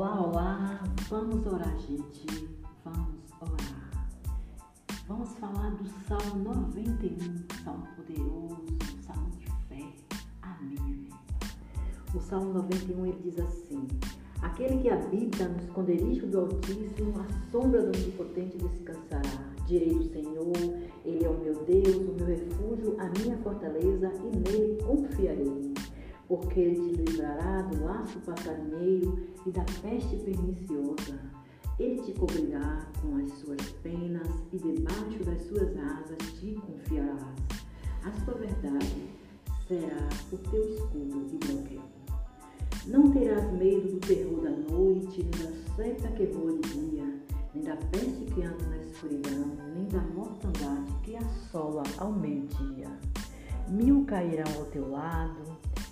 Vamos orar, gente. Vamos orar. Vamos falar do Salmo 91, Salmo poderoso, Salmo de fé. Amém. O Salmo 91 ele diz assim: Aquele que habita no esconderijo do Altíssimo, a sombra do Onipotente descansará. Direi do Senhor, Ele é o meu Deus, o meu refúgio, a minha fortaleza, e nele confiarei porque ele te livrará do laço passarinheiro e da peste perniciosa. Ele te cobrirá com as suas penas e debaixo das suas asas te confiarás. A sua verdade será o teu escudo e bloqueio. Não terás medo do terror da noite, nem da seta que voa de dia, nem da peste que anda na escuridão, nem da mortandade que assola ao meio-dia. Mil cairão ao teu lado,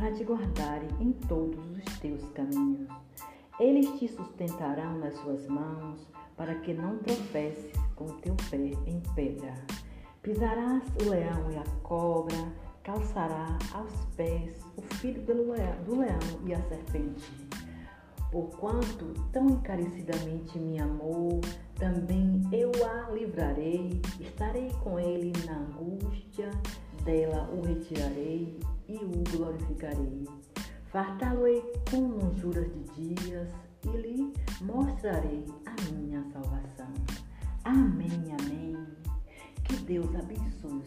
para te guardarem em todos os teus caminhos. Eles te sustentarão nas suas mãos, para que não tropeces com o teu pé em pedra. Pisarás o leão e a cobra, calçará aos pés o filho do leão e a serpente. Porquanto tão encarecidamente me amou, também eu a livrarei, estarei com ele na angústia, dela o retirarei e o glorificarei. Fartá-lo-ei com lonjuras de dias e lhe mostrarei a minha salvação. Amém, amém. Que Deus abençoe